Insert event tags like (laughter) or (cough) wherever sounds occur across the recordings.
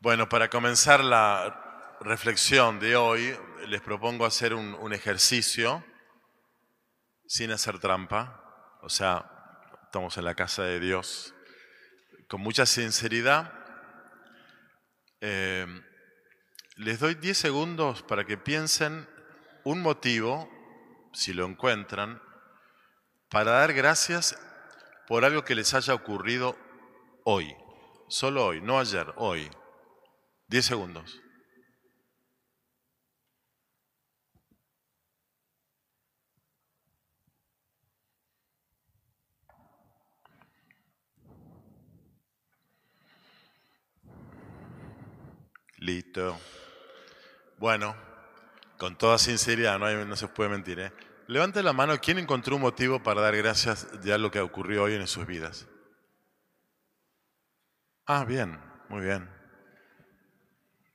Bueno, para comenzar la reflexión de hoy, les propongo hacer un, ejercicio sin hacer trampa, o sea, estamos en la casa de Dios, con mucha sinceridad. Eh, les doy 10 segundos para que piensen un motivo, si lo encuentran, para dar gracias por algo que les haya ocurrido hoy. Solo hoy, no ayer, hoy. 10 segundos. Listo. Bueno, con toda sinceridad, no, hay- no se puede mentir. ¿eh? Levante la mano, ¿quién encontró un motivo para dar gracias de algo que ocurrió hoy en sus vidas? Ah, bien, muy bien.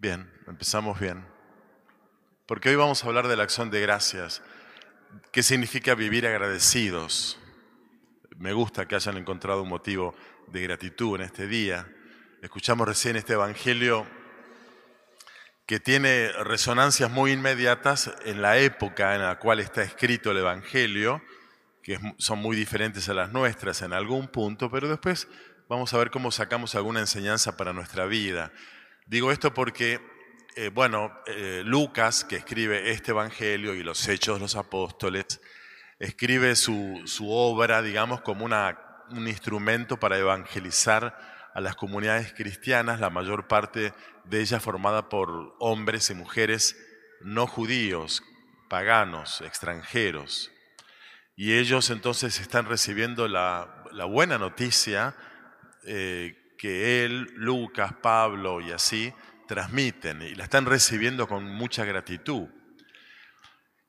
Bien, empezamos bien. Porque hoy vamos a hablar de la acción de gracias. ¿Qué significa vivir agradecidos? Me gusta que hayan encontrado un motivo de gratitud en este día. Escuchamos recién este Evangelio que tiene resonancias muy inmediatas en la época en la cual está escrito el Evangelio, que son muy diferentes a las nuestras en algún punto, pero después vamos a ver cómo sacamos alguna enseñanza para nuestra vida. Digo esto porque, eh, bueno, eh, Lucas, que escribe este Evangelio y los Hechos de los Apóstoles, escribe su, su obra, digamos, como una, un instrumento para evangelizar a las comunidades cristianas, la mayor parte de ellas formada por hombres y mujeres no judíos, paganos, extranjeros. Y ellos entonces están recibiendo la, la buena noticia eh, que él, Lucas, Pablo y así transmiten y la están recibiendo con mucha gratitud.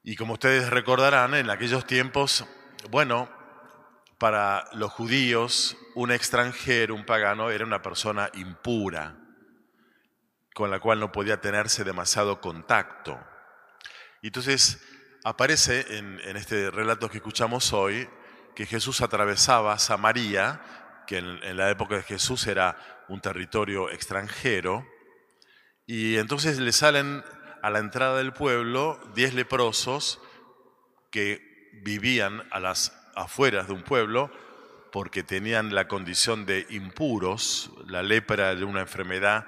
Y como ustedes recordarán, en aquellos tiempos, bueno, para los judíos, un extranjero, un pagano, era una persona impura, con la cual no podía tenerse demasiado contacto. Entonces aparece en, en este relato que escuchamos hoy que Jesús atravesaba Samaria, que en, la época de Jesús era un territorio extranjero, y entonces le salen a la entrada del pueblo diez leprosos que vivían a las afueras de un pueblo porque tenían la condición de impuros. La lepra era una enfermedad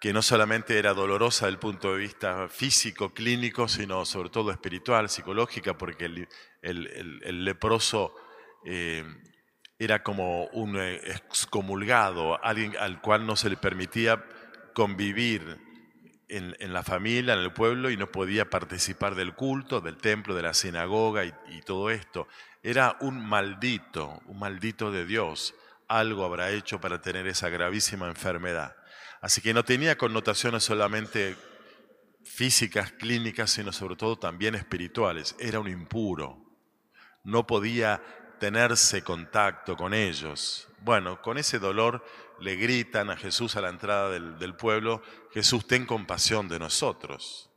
que no solamente era dolorosa desde el punto de vista físico, clínico, sino sobre todo espiritual, psicológica, porque el- el leproso eh, era como un eh, excomulgado, alguien al cual no se le permitía convivir en, en la familia, en el pueblo, y no podía participar del culto, del templo, de la sinagoga y, y todo esto. Era un maldito, un maldito de Dios. Algo habrá hecho para tener esa gravísima enfermedad. Así que no tenía connotaciones solamente físicas, clínicas, sino sobre todo también espirituales. Era un impuro. No podía tenerse contacto con ellos. Bueno, con ese dolor le gritan a Jesús a la entrada del, pueblo, Jesús, ten compasión de nosotros.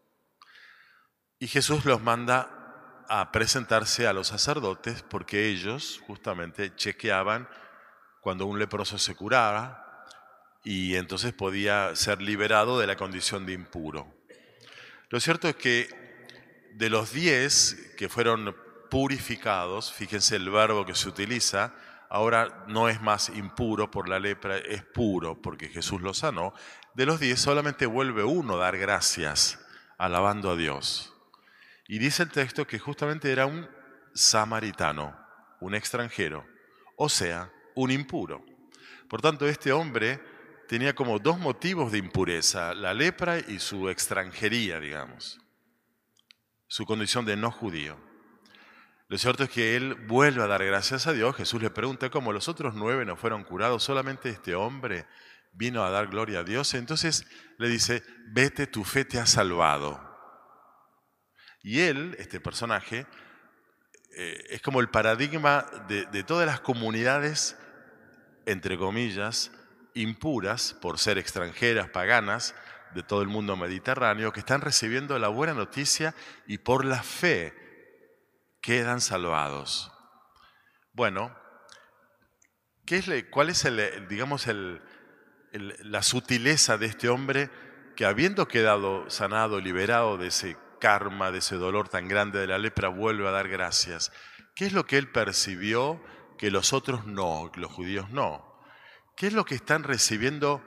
Y Jesús los manda a presentarse a los sacerdotes porque ellos justamente chequeaban cuando un leproso se curaba y entonces podía ser liberado de la condición de impuro. Lo cierto es que de los diez que fueron purificados, fíjense el verbo que se utiliza, ahora no es más impuro por la lepra, es puro porque Jesús lo sanó. De los diez solamente vuelve uno a dar gracias, alabando a Dios. Y dice el texto que justamente era un samaritano, un extranjero, o sea, un impuro. Por tanto, este hombre tenía como dos motivos de impureza, la lepra y su extranjería, digamos, su condición de no judío. Lo cierto es que él vuelve a dar gracias a Dios. Jesús le pregunta cómo los otros nueve no fueron curados, solamente este hombre vino a dar gloria a Dios. Entonces le dice, vete, tu fe te ha salvado. Y él, este personaje, eh, es como el paradigma de, de todas las comunidades, entre comillas, impuras por ser extranjeras, paganas, de todo el mundo mediterráneo, que están recibiendo la buena noticia y por la fe quedan salvados. Bueno, ¿qué es ¿cuál es el, digamos, el, la sutileza de este hombre que habiendo quedado sanado, liberado de ese karma, de ese dolor tan grande de la lepra, vuelve a dar gracias. ¿Qué es lo que él percibió que los otros no, los judíos no? ¿Qué es lo que están recibiendo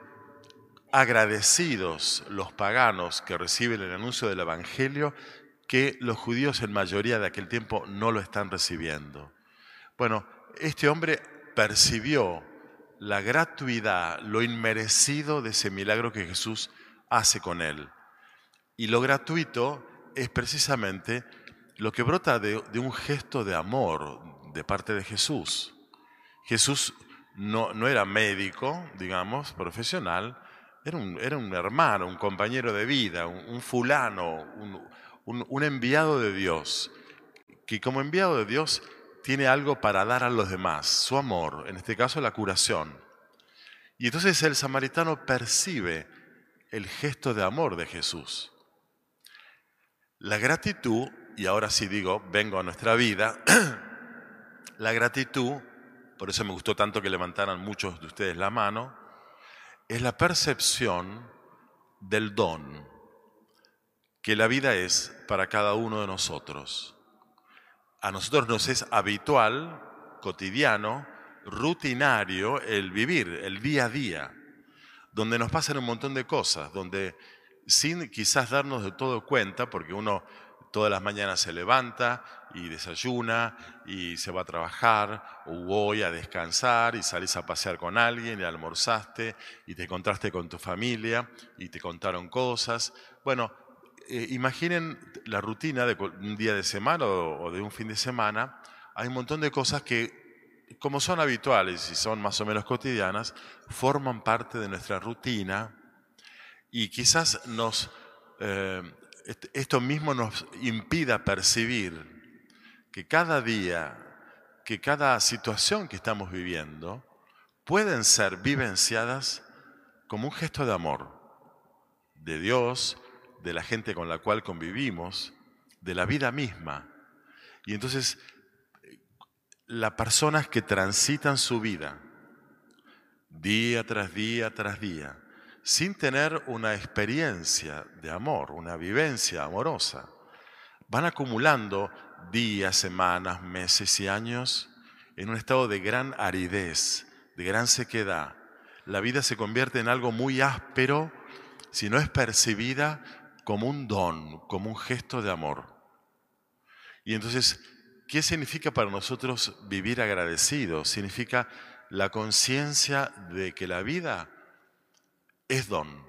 agradecidos los paganos que reciben el anuncio del Evangelio que los judíos en mayoría de aquel tiempo no lo están recibiendo? Bueno, este hombre percibió la gratuidad, lo inmerecido de ese milagro que Jesús hace con él. Y lo gratuito es precisamente lo que brota de, un gesto de amor de parte de Jesús. Jesús no, no era médico, digamos, profesional, era un, era un, hermano, un compañero de vida, un, fulano, un, un enviado de Dios, que como enviado de Dios tiene algo para dar a los demás, su amor, en este caso la curación. Y entonces el samaritano percibe el gesto de amor de Jesús. La gratitud, y ahora sí digo, vengo a nuestra vida, (clears throat) la gratitud, por eso me gustó tanto que levantaran muchos de ustedes la mano, es la percepción del don que la vida es para cada uno de nosotros. A nosotros nos es habitual, cotidiano, rutinario el vivir, el día a día donde nos pasan un montón de cosas, donde sin quizás darnos de todo cuenta, porque uno todas las mañanas se levanta y desayuna y se va a trabajar o voy a descansar y salís a pasear con alguien y almorzaste y te encontraste con tu familia y te contaron cosas. Bueno, eh, imaginen la rutina de un día de semana o de un fin de semana. Hay un montón de cosas que como son habituales y son más o menos cotidianas, forman parte de nuestra rutina y quizás nos, eh, esto mismo nos impida percibir que cada día, que cada situación que estamos viviendo, pueden ser vivenciadas como un gesto de amor de Dios, de la gente con la cual convivimos, de la vida misma. Y entonces las personas que transitan su vida día tras día tras día, sin tener una experiencia de amor, una vivencia amorosa, van acumulando días, semanas, meses y años en un estado de gran aridez, de gran sequedad. La vida se convierte en algo muy áspero si no es percibida como un don, como un gesto de amor. Y entonces ¿Qué significa para nosotros vivir agradecidos? Significa la conciencia de que la vida es don,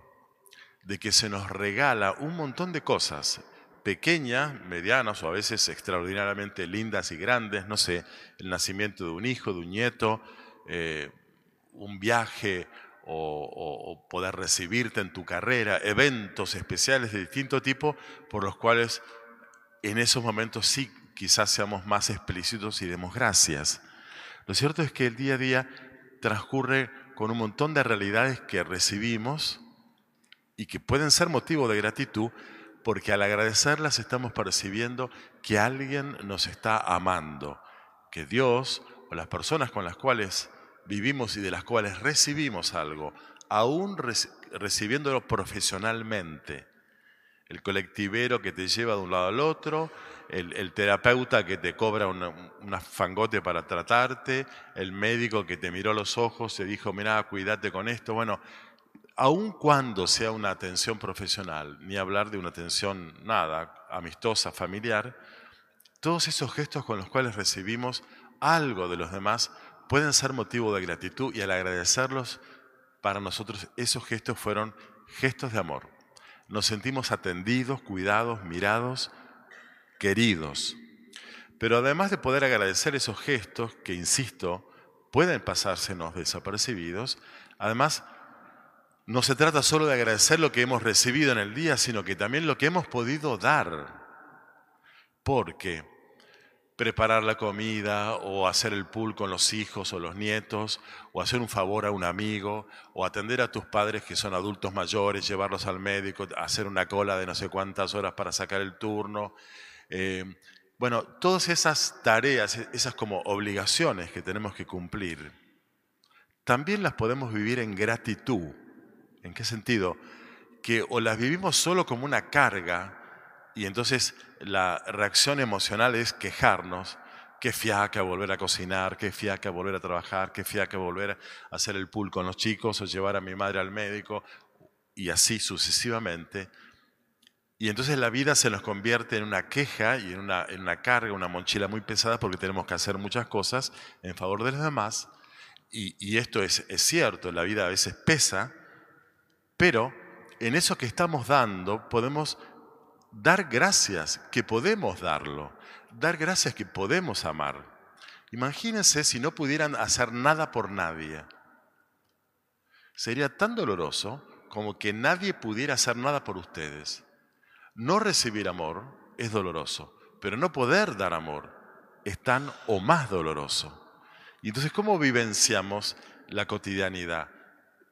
de que se nos regala un montón de cosas, pequeñas, medianas o a veces extraordinariamente lindas y grandes, no sé, el nacimiento de un hijo, de un nieto, eh, un viaje o, poder recibirte en tu carrera, eventos especiales de distinto tipo por los cuales en esos momentos sí quizás seamos más explícitos y demos gracias. Lo cierto es que el día a día transcurre con un montón de realidades que recibimos y que pueden ser motivo de gratitud porque al agradecerlas estamos percibiendo que alguien nos está amando, que Dios o las personas con las cuales vivimos y de las cuales recibimos algo, aún recibiéndolo profesionalmente, el colectivero que te lleva de un lado al otro, el, terapeuta que te cobra una, fangote para tratarte, el médico que te miró los ojos y dijo, mira, cuídate con esto. Bueno, aun cuando sea una atención profesional, ni hablar de una atención nada, amistosa, familiar, todos esos gestos con los cuales recibimos algo de los demás pueden ser motivo de gratitud y al agradecerlos, para nosotros esos gestos fueron gestos de amor. Nos sentimos atendidos, cuidados, mirados, queridos. Pero además de poder agradecer esos gestos, que insisto, pueden pasársenos desapercibidos, además no se trata solo de agradecer lo que hemos recibido en el día, sino que también lo que hemos podido dar. Porque preparar la comida o hacer el pool con los hijos o los nietos o hacer un favor a un amigo o atender a tus padres que son adultos mayores, llevarlos al médico, hacer una cola de no sé cuántas horas para sacar el turno, eh, bueno, todas esas tareas, esas como obligaciones que tenemos que cumplir, también las podemos vivir en gratitud ¿En qué sentido? Que o las vivimos solo como una carga y entonces la reacción emocional es quejarnos, qué fiaca volver a cocinar, qué fiaca volver a trabajar, qué fiaca volver a hacer el pool con los chicos o llevar a mi madre al médico y así sucesivamente. Y entonces la vida se nos convierte en una queja y en una, en una carga, una mochila muy pesada porque tenemos que hacer muchas cosas en favor de los demás. Y, esto es, es cierto, la vida a veces pesa, pero en eso que estamos dando podemos dar gracias que podemos darlo, dar gracias que podemos amar. Imagínense si no pudieran hacer nada por nadie. Sería tan doloroso como que nadie pudiera hacer nada por ustedes. No recibir amor es doloroso, pero no poder dar amor es tan o más doloroso. Y entonces, ¿cómo vivenciamos la cotidianidad?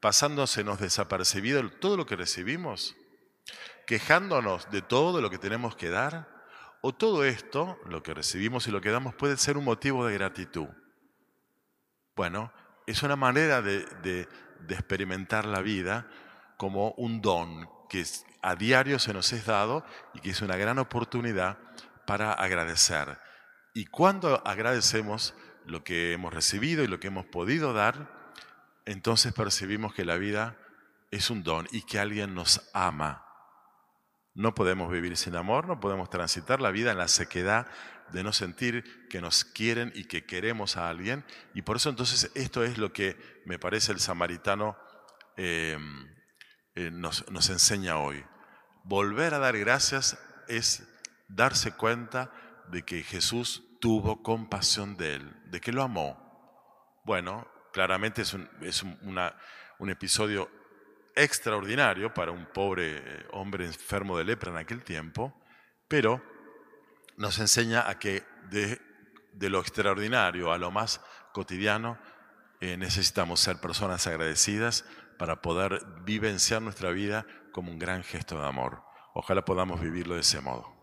Pasándosenos desapercibido todo lo que recibimos, quejándonos de todo lo que tenemos que dar, o todo esto, lo que recibimos y lo que damos, puede ser un motivo de gratitud. Bueno, es una manera de, de experimentar la vida como un don que a diario se nos es dado y que es una gran oportunidad para agradecer. Y cuando agradecemos lo que hemos recibido y lo que hemos podido dar, entonces percibimos que la vida es un don y que alguien nos ama. No podemos vivir sin amor, no podemos transitar la vida en la sequedad de no sentir que nos quieren y que queremos a alguien. Y por eso entonces esto es lo que me parece el samaritano eh, eh, nos, enseña hoy. Volver a dar gracias es darse cuenta de que Jesús tuvo compasión de él, de que lo amó. Bueno, claramente es un, es una, un episodio extraordinario para un pobre eh, hombre enfermo de lepra en aquel tiempo, pero nos enseña a que de, lo extraordinario a lo más cotidiano eh, necesitamos ser personas agradecidas para poder vivenciar nuestra vida como un gran gesto de amor. Ojalá podamos vivirlo de ese modo.